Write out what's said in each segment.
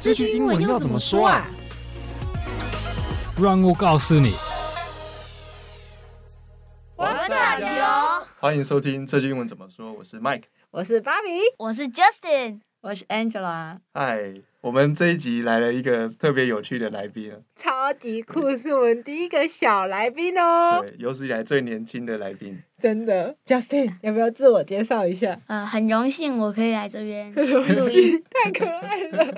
这句英文要怎么说啊？让我告诉你。我们加油！欢迎收听这句英文怎么说。我是 Mike，我是芭比，我是 Justin，我是 Angela。嗨，我们这一集来了一个特别有趣的来宾，超级酷，是我们第一个小来宾哦。对，有史以来最年轻的来宾。真的，Justin，要不要自我介绍一下？呃，很荣幸我可以来这边录音，太可爱了。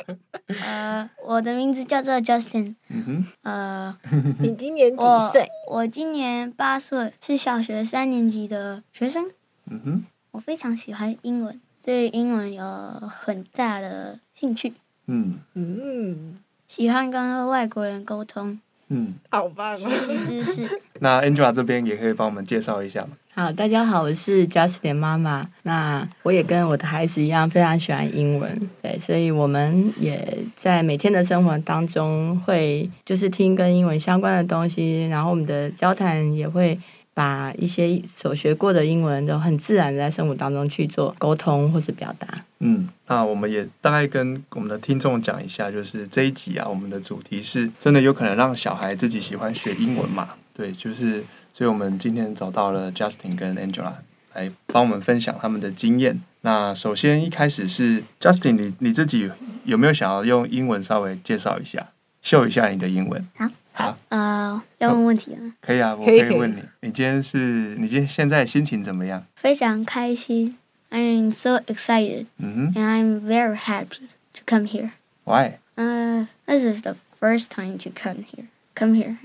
呃，我的名字叫做 Justin。嗯哼。呃，你今年几岁？我，我今年八岁，是小学三年级的学生。嗯哼。我非常喜欢英文，对英文有很大的兴趣。嗯嗯。喜欢跟外国人沟通。嗯，好棒哦！学习知识。那 Angela 这边也可以帮我们介绍一下吗？好，大家好，我是 Justin 妈妈。那我也跟我的孩子一样，非常喜欢英文。对，所以我们也在每天的生活当中会就是听跟英文相关的东西，然后我们的交谈也会把一些所学过的英文都很自然的在生活当中去做沟通或者表达。嗯，那我们也大概跟我们的听众讲一下，就是这一集啊，我们的主题是真的有可能让小孩自己喜欢学英文嘛？对，就是。所以我们今天找到了 Justin 跟 Angela 来帮我们分享他们的经验。那首先一开始是 Justin，你你自己有没有想要用英文稍微介绍一下，秀一下你的英文？好，好，呃，要问问题吗？可以啊，我可以问你，你今天是你今天现在心情怎么样？非常开心，I'm so excited，嗯，and I'm very happy to come here. Why? Uh, this is the first time to come here. Come here.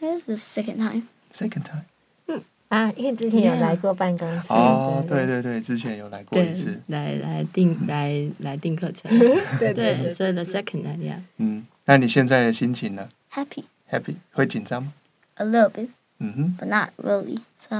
This is the second time. Second time，嗯啊，因为之前有来过办公室。哦，对对对，之前有来过一次。来来订来来订课程。对对，所以 the second time，呀。嗯，那你现在的心情呢？Happy。Happy，会紧张吗？A little bit。嗯哼。But not really. So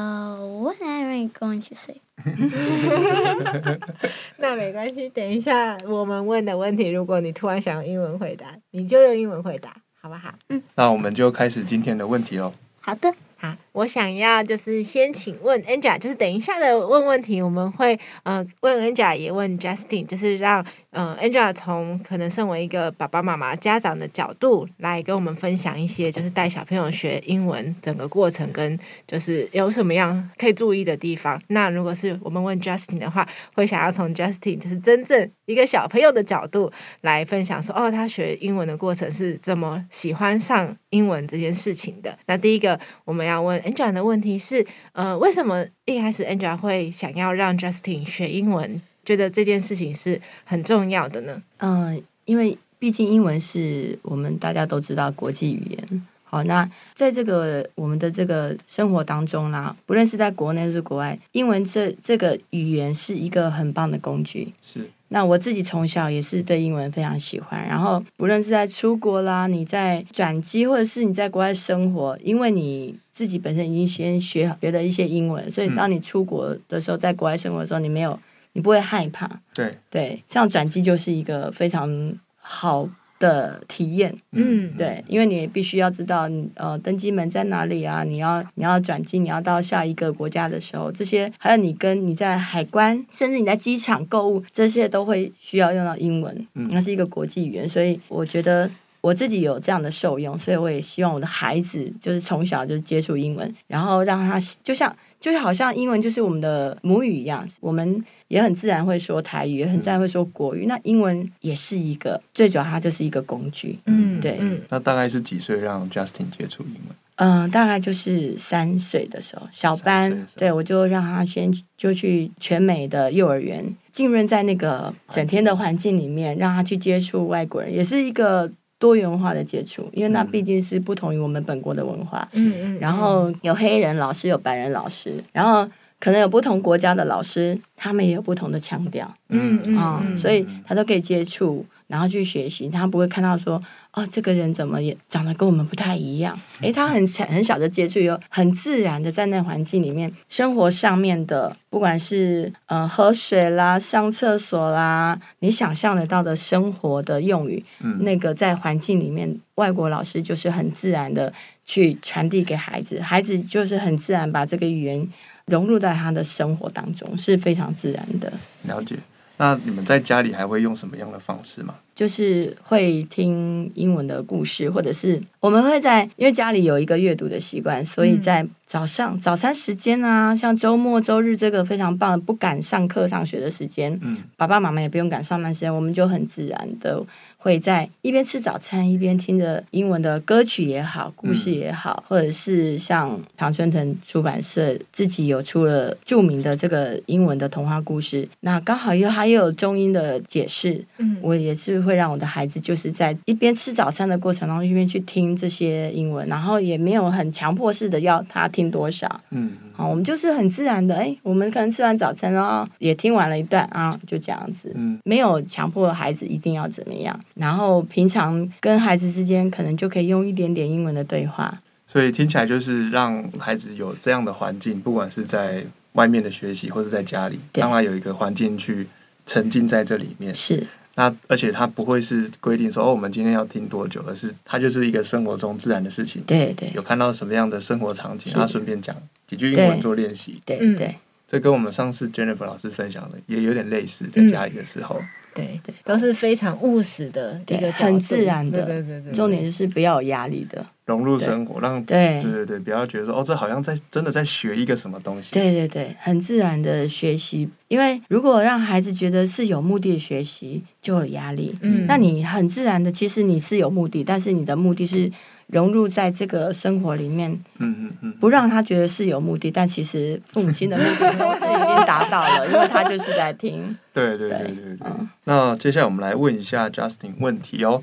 what am I going to say？那没关系，等一下我们问的问题，如果你突然想用英文回答，你就用英文回答，好不好？嗯。那我们就开始今天的问题喽。好的。好，我想要就是先请问 Angela，就是等一下的问问题，我们会呃问 Angela 也问 Justin，就是让嗯 Angela 从可能身为一个爸爸妈妈家长的角度来跟我们分享一些，就是带小朋友学英文整个过程跟就是有什么样可以注意的地方。那如果是我们问 Justin 的话，会想要从 Justin 就是真正一个小朋友的角度来分享说，哦，他学英文的过程是怎么喜欢上英文这件事情的。那第一个我们。要问 Angela 的问题是，呃，为什么一开始 Angela 会想要让 Justin 学英文？觉得这件事情是很重要的呢？嗯、呃，因为毕竟英文是我们大家都知道国际语言。好，那在这个我们的这个生活当中呢，不论是在国内还是国外，英文这这个语言是一个很棒的工具。是。那我自己从小也是对英文非常喜欢，然后不论是在出国啦，你在转机，或者是你在国外生活，因为你自己本身已经先学学了一些英文，所以当你出国的时候，在国外生活的时候，你没有，你不会害怕。对对，像转机就是一个非常好的体验，嗯，对，因为你必须要知道，呃，登机门在哪里啊？你要你要转机，你要到下一个国家的时候，这些还有你跟你在海关，甚至你在机场购物，这些都会需要用到英文，嗯，那是一个国际语言，所以我觉得我自己有这样的受用，所以我也希望我的孩子就是从小就接触英文，然后让他就像。就是好像英文就是我们的母语一样，我们也很自然会说台语，也很自然会说国语。那英文也是一个，最主要它就是一个工具。嗯，对。嗯，那大概是几岁让 Justin 接触英文？嗯，大概就是三岁的时候，小班。对，我就让他先就去全美的幼儿园，浸润在那个整天的环境里面，让他去接触外国人，也是一个。多元化的接触，因为那毕竟是不同于我们本国的文化。嗯嗯。然后有黑人老师，有白人老师，然后可能有不同国家的老师，他们也有不同的腔调。嗯嗯。啊，所以他都可以接触，然后去学习，他不会看到说。哦，这个人怎么也长得跟我们不太一样？诶，他很很小的接触，有很自然的在那环境里面，生活上面的，不管是呃喝水啦、上厕所啦，你想象得到的生活的用语，嗯，那个在环境里面，外国老师就是很自然的去传递给孩子，孩子就是很自然把这个语言融入在他的生活当中，是非常自然的。了解。那你们在家里还会用什么样的方式吗？就是会听英文的故事，或者是我们会在，因为家里有一个阅读的习惯，所以在早上早餐时间啊，像周末周日这个非常棒，不赶上课上学的时间，嗯，爸爸妈妈也不用赶上班时间，我们就很自然的会在一边吃早餐一边听着英文的歌曲也好，故事也好，或者是像唐春藤出版社自己有出了著名的这个英文的童话故事，那刚好又还有中英的解释，嗯，我也是会让我的孩子就是在一边吃早餐的过程当中一边去听这些英文，然后也没有很强迫式的要他听多少，嗯，好，我们就是很自然的，哎，我们可能吃完早餐然后也听完了一段啊，就这样子，嗯，没有强迫孩子一定要怎么样，然后平常跟孩子之间可能就可以用一点点英文的对话，所以听起来就是让孩子有这样的环境，不管是在外面的学习或者在家里，让他有一个环境去沉浸在这里面，是。那而且他不会是规定说哦，我们今天要听多久，而是他就是一个生活中自然的事情。对对，有看到什么样的生活场景，他顺便讲几句英文做练习。对对，对，这跟我们上次 Jennifer 老师分享的也有点类似，在家里的时候。嗯对对，都是非常务实的一个很自然的，对对对，重点就是不要有压力的，融入生活，让对对对对，不要觉得说哦，这好像在真的在学一个什么东西。对对对，很自然的学习，因为如果让孩子觉得是有目的的学习，就有压力。嗯，那你很自然的，其实你是有目的，但是你的目的是。融入在这个生活里面，嗯嗯嗯，不让他觉得是有目的，但其实父母亲的目的是已经达到了，因为他就是在听。对对对对对。嗯、那接下来我们来问一下 Justin 问题哦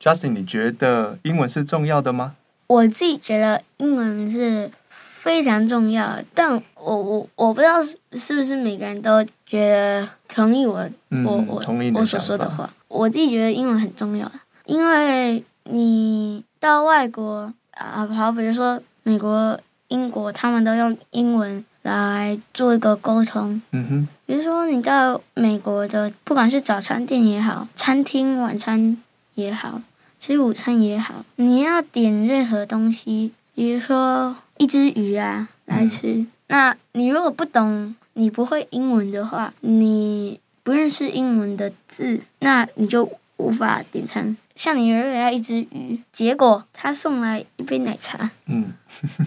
，Justin，你觉得英文是重要的吗？我自己觉得英文是非常重要，但我我我不知道是是不是每个人都觉得同意我、嗯、我我我所说的话。我自己觉得英文很重要，因为你。到外国啊，好，比如说美国、英国，他们都用英文来做一个沟通。嗯哼。比如说你到美国的，不管是早餐店也好，餐厅晚餐也好，吃午餐也好，你要点任何东西，比如说一只鱼啊来吃，嗯、那你如果不懂，你不会英文的话，你不认识英文的字，那你就无法点餐。像你原本要一只鱼，结果他送来一杯奶茶，嗯，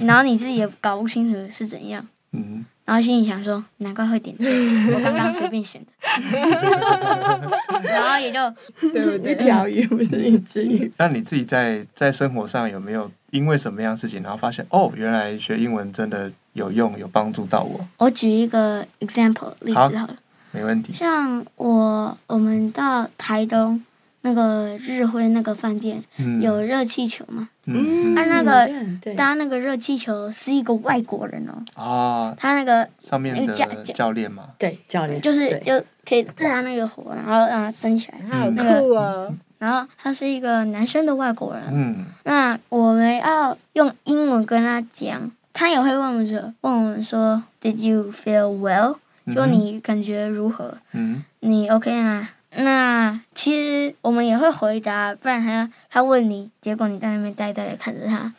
然后你自己也搞不清楚是怎样，嗯，然后心里想说，难怪会点错，我刚刚随便选的，然后也就对不对？一条鱼不是一只鱼。那你自己在在生活上有没有因为什么样事情，然后发现哦，原来学英文真的有用，有帮助到我？我举一个 example 例子好了，好，没问题。像我，我们到台东。那个日辉那个饭店、嗯、有热气球嘛？嗯，他那个搭那个热气球是一个外国人哦。哦。他那个上面的教教练嘛。对，教练。就是就可以拉那个火，然后让它升起来。好酷啊！然后他是一个男生的外国人。嗯。那我们要用英文跟他讲，他也会问我们说：“问我们说，Did you feel well？” 就你感觉如何？嗯。你 OK 吗？那其实我们也会回答，不然他他问你，结果你在那边呆呆的看着他。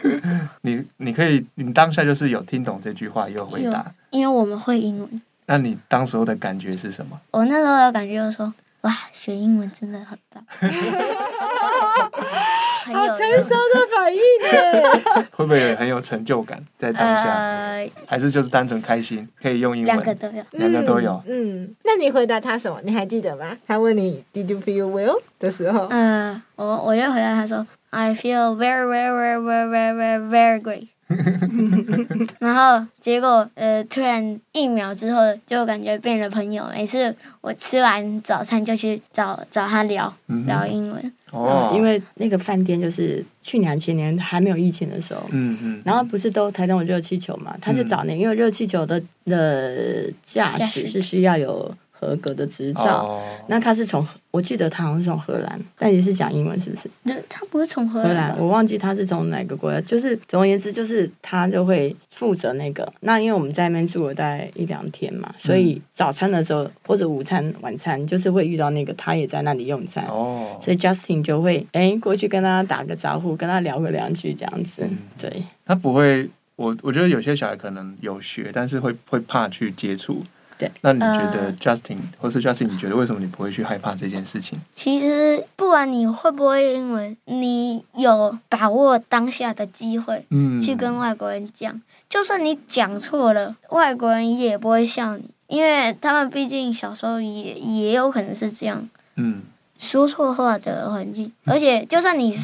你你可以，你当下就是有听懂这句话，有回答。因为我们会英文。那你当时候的感觉是什么？我那时候的感觉就是说，哇，学英文真的很棒。好成熟的反应呢？会不会很有成就感在当下？呃、还是就是单纯开心，可以用英文？两个都有，两个都有。嗯，那你回答他什么？你还记得吗？他问你 “Did you feel well” 的时候，嗯、呃，我我就回答他说：“I feel very, very, very, very, very, very great。”然后结果呃，突然一秒之后就感觉变了朋友。每次我吃完早餐就去找找他聊、嗯、聊英文。哦、嗯，因为那个饭店就是去年前年还没有疫情的时候，嗯嗯，然后不是都台东有热气球嘛，他就找那个，因为热气球的的驾驶是需要有。合格的执照，oh. 那他是从，我记得他好像是从荷兰，但也是讲英文，是不是？那他不是从荷兰，我忘记他是从哪个国家。就是总而言之，就是他就会负责那个。那因为我们在那边住了大概一两天嘛，所以早餐的时候或者午餐、晚餐，就是会遇到那个，他也在那里用餐。哦，oh. 所以 Justin 就会哎过去跟他打个招呼，跟他聊个两句这样子。嗯、对，他不会，我我觉得有些小孩可能有学，但是会会怕去接触。对。那你觉得 Justin、呃、或是 Justin，你觉得为什么你不会去害怕这件事情？其实不管你会不会英文，你有把握当下的机会，嗯，去跟外国人讲，就算你讲错了，外国人也不会笑你，因为他们毕竟小时候也也有可能是这样，嗯，说错话的环境，而且就算你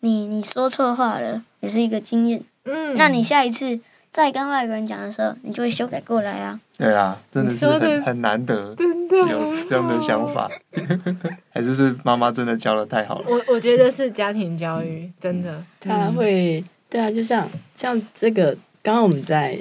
你你说错话了，也是一个经验，嗯，那你下一次。在跟外国人讲的时候，你就会修改过来啊。对啊，真的是很很难得，真的有这样的想法，还是是妈妈真的教的太好了。我我觉得是家庭教育，真的，他会，对啊，就像像这个。刚刚我们在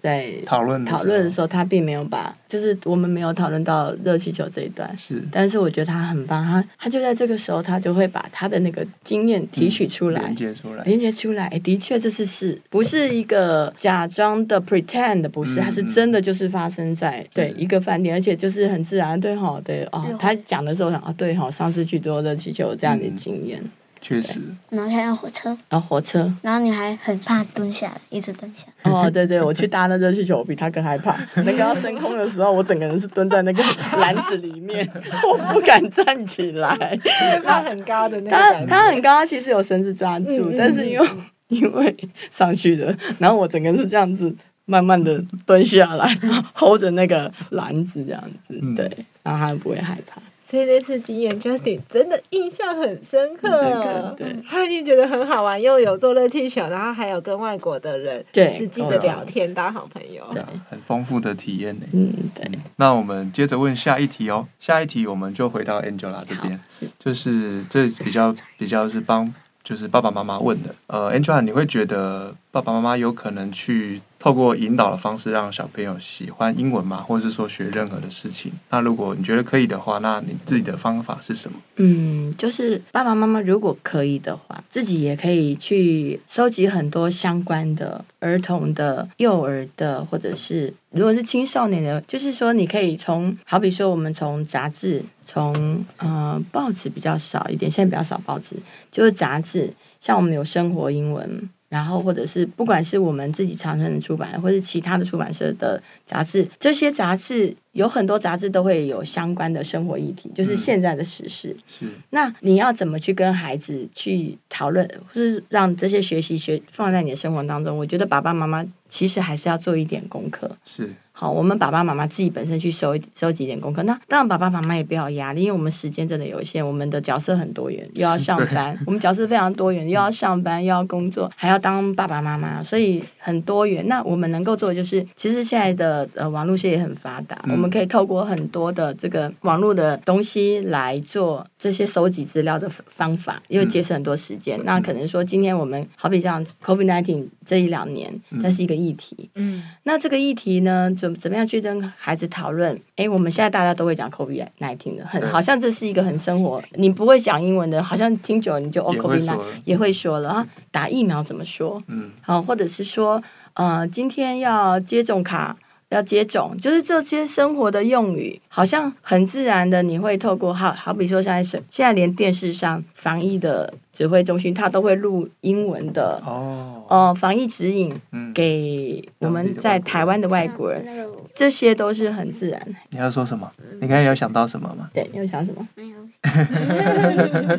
在讨论讨论的时候，他并没有把，就是我们没有讨论到热气球这一段。是，但是我觉得他很棒，他他就在这个时候，他就会把他的那个经验提取出来，连接出来，连接出来。的确，这是事不是一个假装的 pretend？不是，他是真的，就是发生在对一个饭店，而且就是很自然。对哈，对哦，他讲的时候想啊，对哈，上次去坐热气球这样的经验。确实，然后看到火车，然后火车，然后你还很怕蹲下来，一直蹲下。哦，对对，我去搭那热气球，我比他更害怕。那个要升空的时候，我整个人是蹲在那个篮子里面，我不敢站起来。他很高的那个，他他很高，他其实有绳子抓住，嗯、但是因为 因为上去了，然后我整个人是这样子，慢慢的蹲下来然后，hold 着那个篮子这样子，嗯、对，然后他不会害怕。所以那次经验，Justin 真的印象很深刻。深刻，对，他一定觉得很好玩，又有坐热气球，然后还有跟外国的人实际的聊天，当好朋友，对，很丰富的体验呢。嗯，对。那我们接着问下一题哦，下一题我们就回到 Angela 这边，就是这比较比较是帮就是爸爸妈妈问的。呃，Angela，你会觉得爸爸妈妈有可能去？透过引导的方式让小朋友喜欢英文嘛，或者是说学任何的事情。那如果你觉得可以的话，那你自己的方法是什么？嗯，就是爸爸妈妈如果可以的话，自己也可以去收集很多相关的儿童的、幼儿的，或者是如果是青少年的，就是说你可以从，好比说我们从杂志，从呃报纸比较少一点，现在比较少报纸，就是杂志，像我们有生活英文。然后，或者是不管是我们自己长春的出版，或是其他的出版社的杂志，这些杂志有很多杂志都会有相关的生活议题，就是现在的时事。嗯、是。那你要怎么去跟孩子去讨论，或是让这些学习学放在你的生活当中？我觉得爸爸妈妈其实还是要做一点功课。是。好，我们爸爸妈妈自己本身去收收集点功课。那当然，爸爸妈妈也不要压力，因为我们时间真的有限，我们的角色很多元，又要上班，我们角色非常多元，又要上班，又要工作，还要当爸爸妈妈，所以很多元。那我们能够做的就是，其实现在的呃网络现在也很发达，嗯、我们可以透过很多的这个网络的东西来做这些收集资料的方法，因为节省很多时间。嗯、那可能说，今天我们好比像 COVID-19 这一两年，它是一个议题，嗯，那这个议题呢，就怎么样去跟孩子讨论？哎，我们现在大家都会讲 Covid nine，听的，很好像这是一个很生活。你不会讲英文的，好像听久了你就哦，Covid nine 也会说了啊。打疫苗怎么说？嗯，好，或者是说，呃，今天要接种卡。要接种，就是这些生活的用语，好像很自然的，你会透过好好比说，现在是现在连电视上防疫的指挥中心，它都会录英文的哦，呃，防疫指引给我们在台湾的外国人，这些都是很自然。你要说什么？你刚才有想到什么吗？对，你有想什么？没有。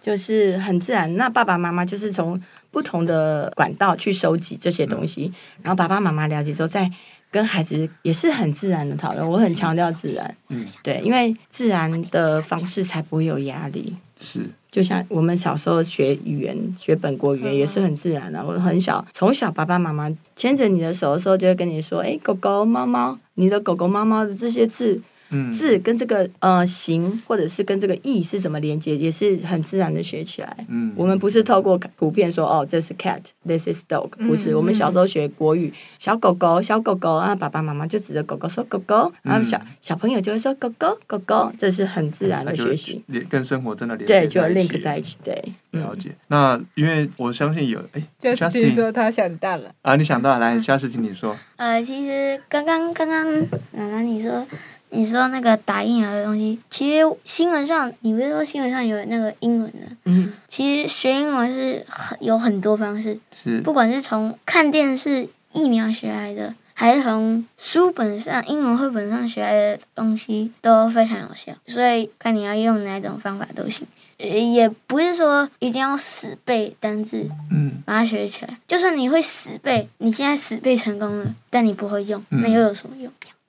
就是很自然。那爸爸妈妈就是从不同的管道去收集这些东西，然后爸爸妈妈了解之后再。跟孩子也是很自然的讨论，我很强调自然，嗯，对，因为自然的方式才不会有压力。是，就像我们小时候学语言，学本国语言也是很自然的。我很小，从小爸爸妈妈牵着你的手的时候，就会跟你说：“哎，狗狗、猫猫，你的狗狗、猫猫的这些字。”字跟这个呃形，或者是跟这个意是怎么连接，也是很自然的学起来。嗯，我们不是透过图片说哦，这是 cat，this is dog，不是。我们小时候学国语，小狗狗，小狗狗，然后爸爸妈妈就指着狗狗说狗狗，然后小小朋友就会说狗狗，狗狗，这是很自然的学习，跟生活真的连对，就 link 在一起。对，了解。那因为我相信有哎，Justin 说他想到了啊，你想到了，来，Justin 你说。呃，其实刚刚刚刚奶奶你说。你说那个打疫苗的东西，其实新闻上，你不是说新闻上有那个英文的？嗯，其实学英文是很有很多方式，是不管是从看电视疫苗学来的。还是从书本上、英文绘本上学来的东西都非常有效，所以看你要用哪种方法都行。也不是说一定要死背单字，嗯，把它学起来。就算你会死背，你现在死背成功了，但你不会用，那又有什么用？嗯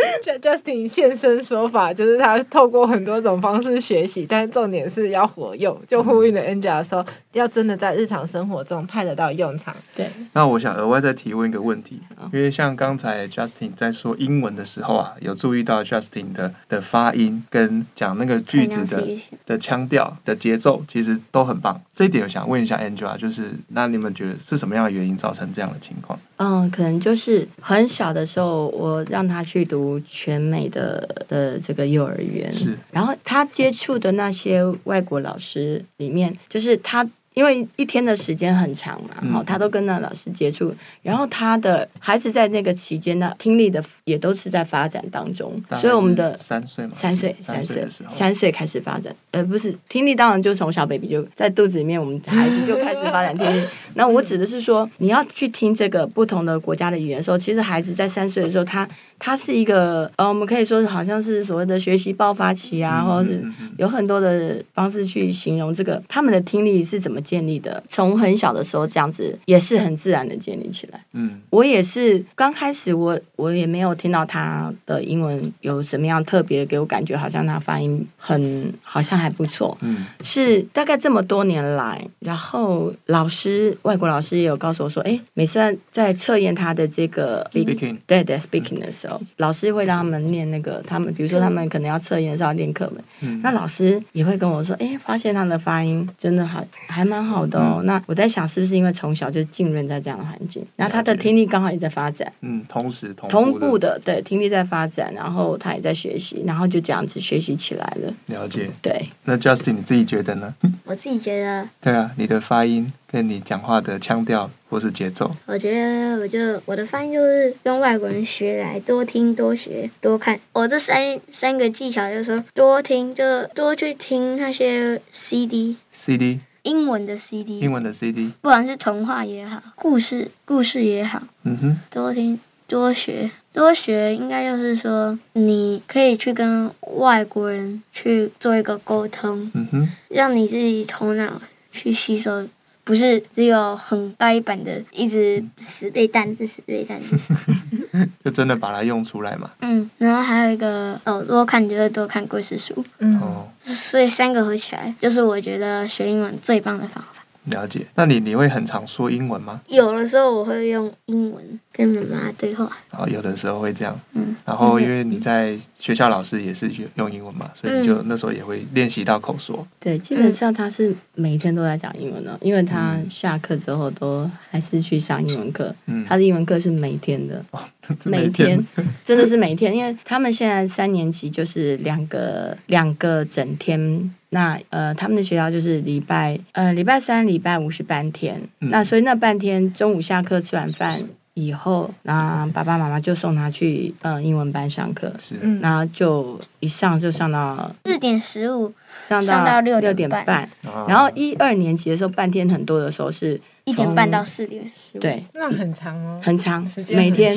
Justin 现身说法，就是他透过很多种方式学习，但是重点是要活用，就呼应了 Angela 说，要真的在日常生活中派得到用场。对。那我想额外再提问一个问题，因为像刚才 Justin 在说英文的时候啊，有注意到 Justin 的的发音跟讲那个句子的的腔调的节奏，其实都很棒。这一点我想问一下 Angela，就是那你们觉得是什么样的原因造成这样的情况？嗯，可能就是很小的时候，我让他去读全美的的这个幼儿园，是，然后他接触的那些外国老师里面，就是他。因为一天的时间很长嘛，好、嗯，他都跟那老师接触，然后他的孩子在那个期间呢，听力的也都是在发展当中，所以我们的三岁嘛，三岁，三岁三岁开始发展，呃，不是听力，当然就从小 baby 就在肚子里面，我们孩子就开始发展听力。那我指的是说，你要去听这个不同的国家的语言的时候，其实孩子在三岁的时候，他。它是一个呃，我们可以说好像是所谓的学习爆发期啊，或者是有很多的方式去形容这个他们的听力是怎么建立的。从很小的时候这样子也是很自然的建立起来。嗯，我也是刚开始我我也没有听到他的英文有什么样特别的，给我感觉好像他发音很好像还不错。嗯，是大概这么多年来，然后老师外国老师也有告诉我说，哎，每次在测验他的这个 speaking 对对 speaking 的时候。老师会让他们念那个，他们比如说他们可能要测验的时候要念课文，嗯、那老师也会跟我说，哎，发现他的发音真的好，还蛮好的哦。嗯、那我在想，是不是因为从小就浸润在这样的环境，然后他的听力刚好也在发展，嗯，同时同步，同步的，对，听力在发展，然后他也在学习，然后就这样子学习起来了。了解，对。那 Justin 你自己觉得呢？我自己觉得，对啊，你的发音。跟你讲话的腔调或是节奏，我觉得，我就我的翻译就是跟外国人学来，多听、多学、多看。我这三三个技巧就是说，多听就多去听那些 CD，CD，英文的 CD，英文的 CD，不管是童话也好，故事故事也好，嗯哼，多听多学多学，应该就是说，你可以去跟外国人去做一个沟通，嗯哼，让你自己头脑去吸收。不是只有很呆板的，一直死背单词，死背单词，就真的把它用出来嘛。嗯，然后还有一个哦，多看就会多看故事书。嗯，所以三个合起来，就是我觉得学英文最棒的方法。了解，那你你会很常说英文吗？有的时候我会用英文跟妈妈对话。哦，有的时候会这样。嗯，然后因为你在学校老师也是用英文嘛，所以你就那时候也会练习到口说。嗯、对，基本上他是每天都在讲英文的，因为他下课之后都还是去上英文课。嗯，他的英文课是每天的，哦、每天真的是每天，因为他们现在三年级就是两个两个整天。那呃，他们的学校就是礼拜呃礼拜三、礼拜五是半天，嗯、那所以那半天中午下课吃完饭以后，那爸爸妈妈就送他去呃英文班上课，是，然后就一上就上到四点十五，上到六点半，然后一二年级的时候半天很多的时候是一点半到四点十五，对，那很长哦，很长，每天，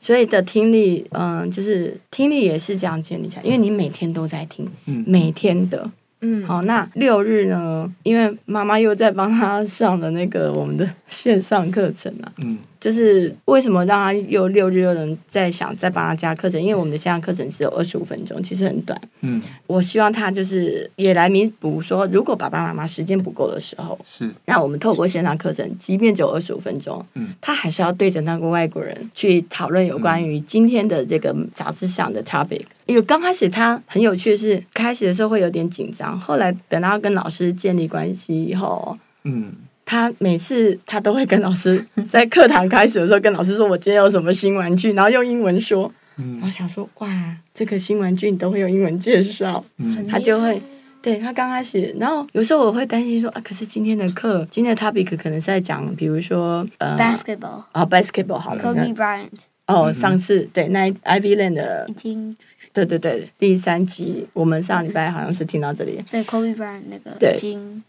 所以的听力嗯、呃、就是听力也是这样建立起来，因为你每天都在听，嗯，每天的。嗯，好，那六日呢？因为妈妈又在帮他上的那个我们的线上课程啊，嗯。就是为什么让他又六日又能再想再帮他加课程？因为我们的线上课程只有二十五分钟，其实很短。嗯，我希望他就是也来弥补说，如果爸爸妈妈时间不够的时候，是那我们透过线上课程，即便只有二十五分钟，嗯，他还是要对着那个外国人去讨论有关于今天的这个杂志上的 topic。因为刚开始他很有趣的是，开始的时候会有点紧张，后来等到跟老师建立关系以后，嗯。他每次他都会跟老师在课堂开始的时候跟老师说：“我今天有什么新玩具。”然后用英文说。嗯，我想说，哇，这个新玩具你都会用英文介绍。嗯，他就会对他刚开始，然后有时候我会担心说啊，可是今天的课，今天的 topic 可能是在讲，比如说呃，basketball 啊，basketball 好了，Kobe Bryant。哦，上次对那 Ivy Land 的，对对对，第三集我们上礼拜好像是听到这里。对，Kobe Bryant 那个。对。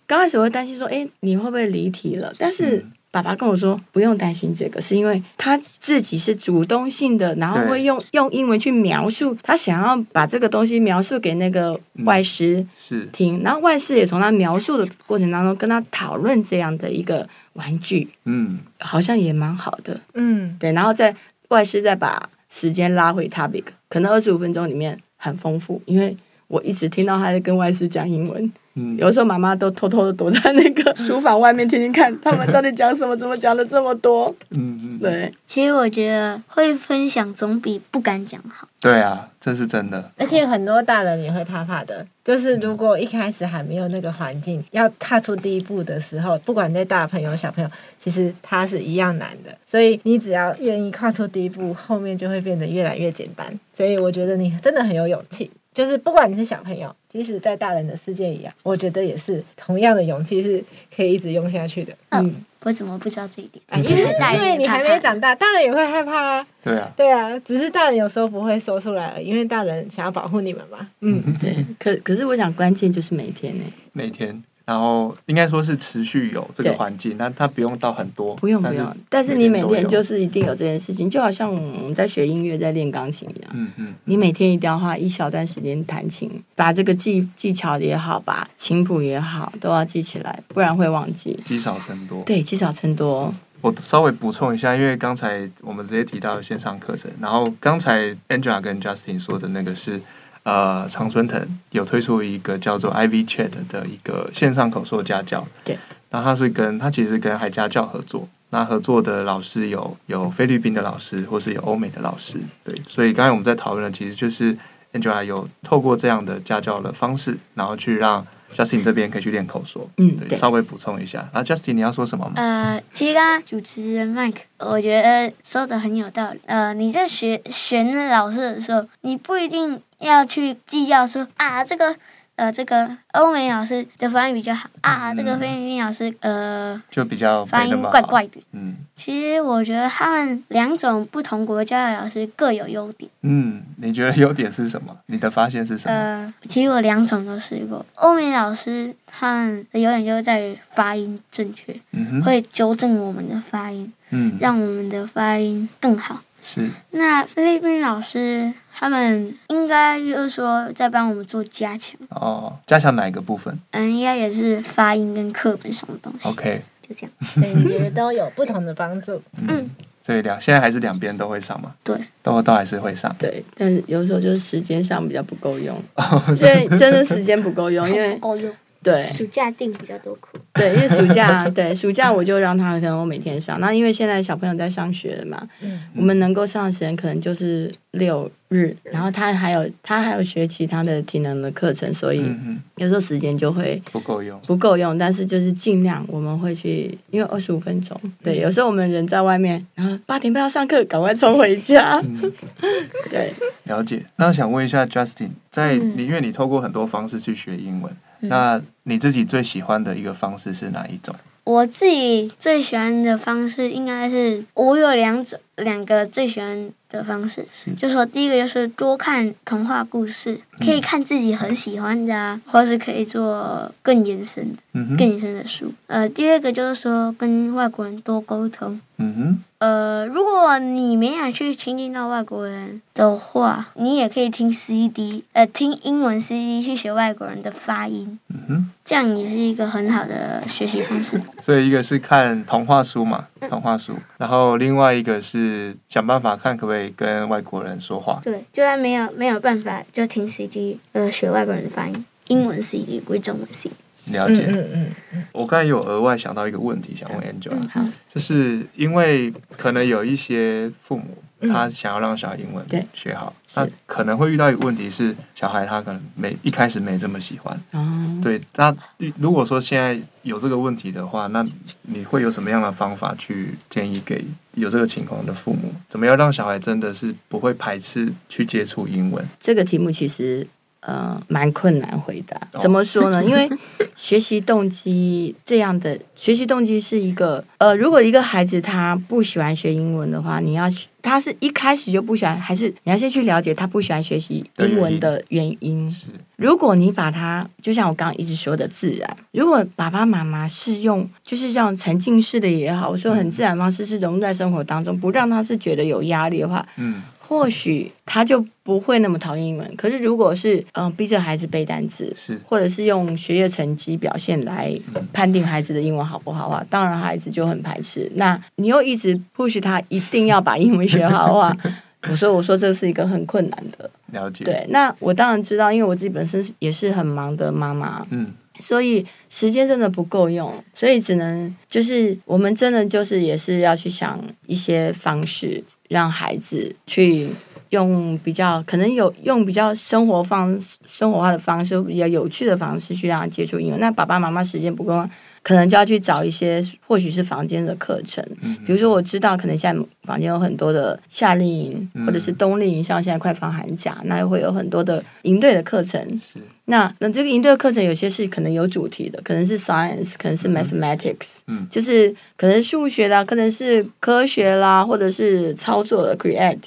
刚开始我会担心说，哎，你会不会离题了？但是爸爸跟我说不用担心这个，是因为他自己是主动性的，然后会用用英文去描述他想要把这个东西描述给那个外师听，然后外师也从他描述的过程当中跟他讨论这样的一个玩具，嗯，好像也蛮好的，嗯，对，然后再外师再把时间拉回 topic，可能二十五分钟里面很丰富，因为我一直听到他在跟外师讲英文。有时候妈妈都偷偷的躲在那个 书房外面听听看，他们到底讲什么，怎么讲了这么多。嗯嗯，对。其实我觉得会分享总比不敢讲好。对啊，这是真的。而且很多大人也会怕怕的，就是如果一开始还没有那个环境，要踏出第一步的时候，不管对大朋友小朋友，其实他是一样难的。所以你只要愿意跨出第一步，后面就会变得越来越简单。所以我觉得你真的很有勇气。就是不管你是小朋友，即使在大人的世界一样，我觉得也是同样的勇气是可以一直用下去的。嗯，嗯，我怎么不知道这一点？因为因为你还没长大，大人也会害怕啊。对啊，对啊，只是大人有时候不会说出来，因为大人想要保护你们嘛。嗯，对。可可是我想关键就是每天呢，每天。然后应该说是持续有这个环境，但它不用到很多，不用不用。但是你每天就是一定有这件事情，就好像我们在学音乐、在练钢琴一样。嗯嗯。你每天一定要花一小段时间弹琴，把这个技技巧也好，把琴谱也好，都要记起来，不然会忘记。积少成多。对，积少成多。我稍微补充一下，因为刚才我们直接提到线上课程，然后刚才 Angela 跟 Justin 说的那个是。呃，常春藤有推出一个叫做 Ivy Chat 的一个线上口说家教，对，然后他是跟他其实跟海家教合作，那合作的老师有有菲律宾的老师，或是有欧美的老师，对，所以刚才我们在讨论的其实就是 Angela 有透过这样的家教的方式，然后去让。Justin 这边可以去练口说，嗯，对，稍微补充一下。然后 Justin 你要说什么吗？呃，其实刚刚主持人 Mike，我觉得说的很有道理。呃，你在学选那老师的时候，你不一定要去计较说啊这个。呃，这个欧美老师的发音比较好啊，这个菲律宾老师呃，就比较发音怪怪的。嗯，其实我觉得他们两种不同国家的老师各有优点。嗯，你觉得优点是什么？你的发现是什么？呃，其实我两种都试过。欧美老师他们的优点就是在于发音正确，嗯，会纠正我们的发音，嗯，让我们的发音更好。是。那菲律宾老师。他们应该就是说在帮我们做加强哦，加强哪一个部分？嗯，应该也是发音跟课本上的东西。OK，就这样。所以你觉得都有不同的帮助？嗯，所以两现在还是两边都会上嘛？对，都都还是会上。对，但是有时候就是时间上比较不够用，所以 真的时间不够用，因为不够用。对，暑假定比较多课。对，因为暑假，对暑假我就让他可能我每天上。那因为现在小朋友在上学了嘛，嗯，我们能够上的时间可能就是六日，然后他还有他还有学其他的体能的课程，所以有时候时间就会不够用，不够用。但是就是尽量我们会去，因为二十五分钟，对，有时候我们人在外面，然后八点半要上课，赶快冲回家。嗯、对，了解。那想问一下 Justin，在你因为你透过很多方式去学英文。那你自己最喜欢的一个方式是哪一种？我自己最喜欢的方式应该是我有两种，两个最喜欢的方式，是就说第一个就是多看童话故事，可以看自己很喜欢的啊，或是可以做更延伸更延伸的书。呃，第二个就是说跟外国人多沟通。嗯哼。呃，如果你没想去亲近到外国人的话，你也可以听 CD，呃，听英文 CD 去学外国人的发音。嗯哼，这样也是一个很好的学习方式。所以一个是看童话书嘛，童话书，然后另外一个是想办法看可不可以跟外国人说话。对，就算没有没有办法，就听 CD，呃，学外国人的发音，英文 CD 不是中文 CD。了解，嗯嗯嗯，我刚才有额外想到一个问题，想问 Angela，就是因为可能有一些父母他想要让小孩英文学好，那可能会遇到一个问题是，小孩他可能没一开始没这么喜欢，对，那如果说现在有这个问题的话，那你会有什么样的方法去建议给有这个情况的父母？怎么样让小孩真的是不会排斥去接触英文？这个题目其实。呃，蛮困难回答。怎么说呢？因为学习动机这样的学习动机是一个呃，如果一个孩子他不喜欢学英文的话，你要去他是一开始就不喜欢，还是你要先去了解他不喜欢学习英文的原因？是，如果你把他就像我刚刚一直说的自然，如果爸爸妈妈是用就是这样沉浸式的也好，我说很自然方式是融入在生活当中，不让他是觉得有压力的话，嗯。或许他就不会那么讨厌英文。可是，如果是嗯逼着孩子背单词，是或者是用学业成绩表现来判定孩子的英文好不好啊，当然孩子就很排斥。那你又一直 push 他一定要把英文学好的话，我说我说这是一个很困难的。了解。对，那我当然知道，因为我自己本身也是很忙的妈妈，嗯，所以时间真的不够用，所以只能就是我们真的就是也是要去想一些方式。让孩子去用比较可能有用比较生活方生活化的方式，比较有趣的方式去让他接触英文。那爸爸妈妈时间不够，可能就要去找一些或许是房间的课程。比如说我知道，可能现在房间有很多的夏令营，或者是冬令营，像现在快放寒假，那又会有很多的营队的课程。那那这个营队的课程有些是可能有主题的，可能是 science，可能是 mathematics，嗯，就是可能数学啦，可能是科学啦，或者是操作的 create，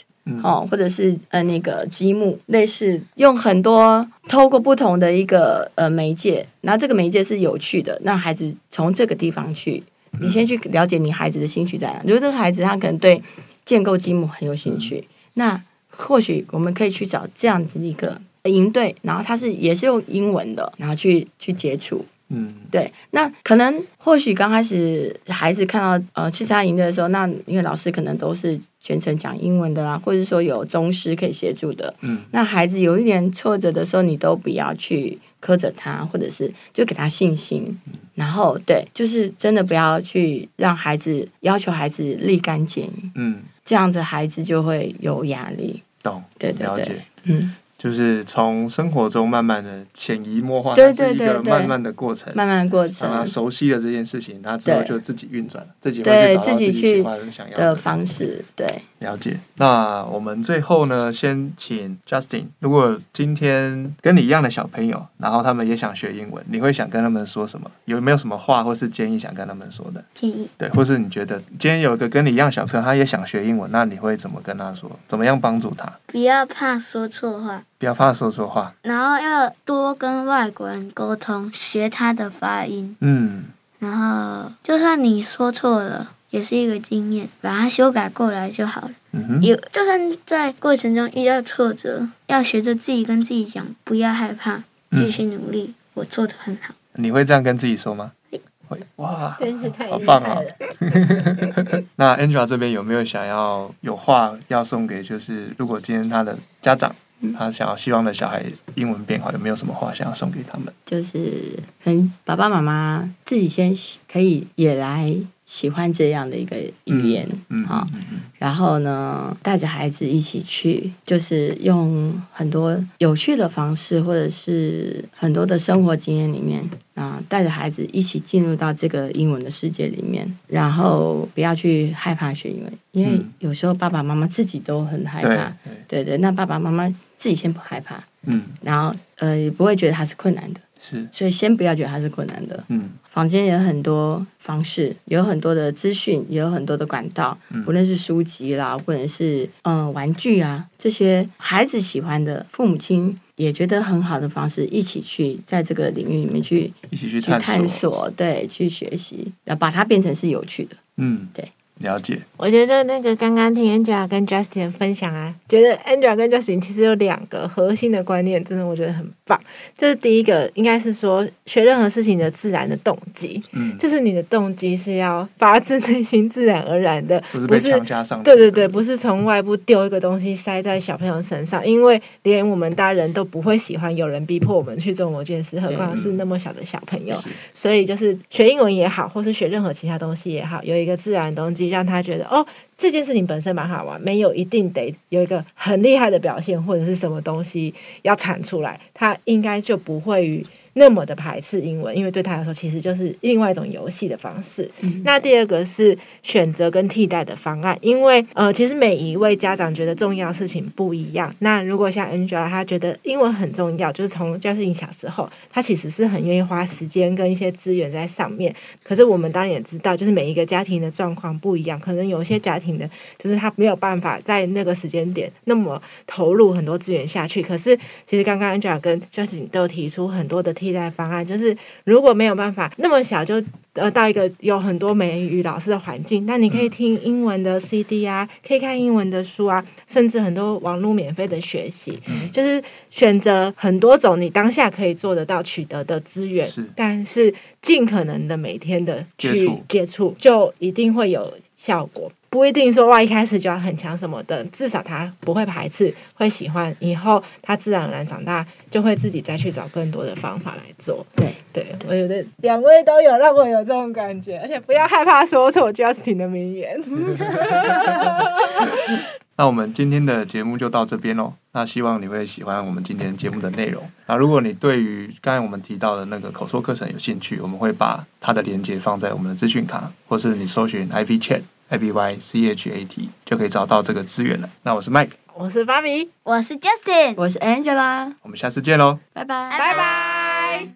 哦，或者是呃那个积木，类似用很多透过不同的一个呃媒介，然后这个媒介是有趣的，让孩子从这个地方去，你先去了解你孩子的兴趣在哪。如果这个孩子他可能对建构积木很有兴趣，那或许我们可以去找这样子一个。营队，然后他是也是用英文的，然后去去接触，嗯，对。那可能或许刚开始孩子看到呃去参加营队的时候，那因为老师可能都是全程讲英文的啦，或者说有中师可以协助的，嗯。那孩子有一点挫折的时候，你都不要去苛责他，或者是就给他信心，嗯、然后对，就是真的不要去让孩子要求孩子立竿见影，嗯，这样子孩子就会有压力。懂，对对对，嗯。就是从生活中慢慢的潜移默化，对对对，是一个慢慢的过程，慢慢的过程。他熟悉了这件事情，他之后就自己运转了，自己会找到自己喜欢的、想要的方式。对，了解。那我们最后呢，先请 Justin，如果今天跟你一样的小朋友，然后他们也想学英文，你会想跟他们说什么？有没有什么话或是建议想跟他们说的？建议。对，或是你觉得今天有一个跟你一样小朋友，他也想学英文，那你会怎么跟他说？怎么样帮助他？不要怕说错话。不要怕说错话，然后要多跟外国人沟通，学他的发音。嗯，然后就算你说错了，也是一个经验，把它修改过来就好了。嗯哼，有就算在过程中遇到挫折，要学着自己跟自己讲，不要害怕，继续努力，嗯、我做的很好。你会这样跟自己说吗？会，哇，真是太好棒了。那 Angela 这边有没有想要有话要送给？就是如果今天他的家长。他想要希望的小孩英文变好，有没有什么话想要送给他们？就是，跟爸爸妈妈自己先可以也来喜欢这样的一个语言，嗯，好，嗯，嗯，然后呢，带着孩子一起去，就是用很多有趣的方式，或者是很多的生活经验里面。啊，带着孩子一起进入到这个英文的世界里面，然后不要去害怕学英文，因为有时候爸爸妈妈自己都很害怕。对对，那爸爸妈妈自己先不害怕，嗯，然后呃也不会觉得它是困难的，是，所以先不要觉得它是困难的，嗯，房间有很多方式，有很多的资讯，也有很多的管道，嗯，无论是书籍啦，或者是嗯、呃、玩具啊，这些孩子喜欢的，父母亲。也觉得很好的方式，一起去在这个领域里面去一起去探索，探索，对，去学习，要把它变成是有趣的，嗯，对。了解，我觉得那个刚刚听 Angela 跟 Justin 分享啊，觉得 Angela 跟 Justin 其实有两个核心的观念，真的我觉得很棒。就是第一个，应该是说学任何事情的自然的动机，嗯，就是你的动机是要发自内心、自然而然的，不是被强加上。对对对，不是从外部丢一个东西塞在小朋友身上，因为连我们大人都不会喜欢有人逼迫我们去做某件事，何况是那么小的小朋友。所以就是学英文也好，或是学任何其他东西也好，有一个自然的动机。让他觉得哦，这件事情本身蛮好玩，没有一定得有一个很厉害的表现或者是什么东西要产出来，他应该就不会那么的排斥英文，因为对他来说其实就是另外一种游戏的方式。嗯、那第二个是选择跟替代的方案，因为呃，其实每一位家长觉得重要的事情不一样。那如果像 Angela，他觉得英文很重要，就是从 Justin 小时候，他其实是很愿意花时间跟一些资源在上面。可是我们当然也知道，就是每一个家庭的状况不一样，可能有些家庭的，就是他没有办法在那个时间点那么投入很多资源下去。可是其实刚刚 Angela 跟 Justin 都提出很多的替代方案，就是如果没有办法那么小就。呃，到一个有很多美语老师的环境，那你可以听英文的 CD 啊，可以看英文的书啊，甚至很多网络免费的学习，嗯、就是选择很多种你当下可以做得到取得的资源，是但是尽可能的每天的去接触，就一定会有效果。不一定说哇，一开始就要很强什么的，至少他不会排斥，会喜欢，以后他自然而然长大就会自己再去找更多的方法来做。对对，我觉得两位都有让我有这种感觉，而且不要害怕说错 Justin 的名言。那我们今天的节目就到这边喽。那希望你会喜欢我们今天节目的内容。那如果你对于刚才我们提到的那个口说课程有兴趣，我们会把它的连接放在我们的资讯卡，或是你搜寻 Ivy Chat。I B Y C H A T 就可以找到这个资源了。那我是 Mike，我是芭比，我是 Justin，我是 Angela，我们下次见喽，拜拜，拜拜。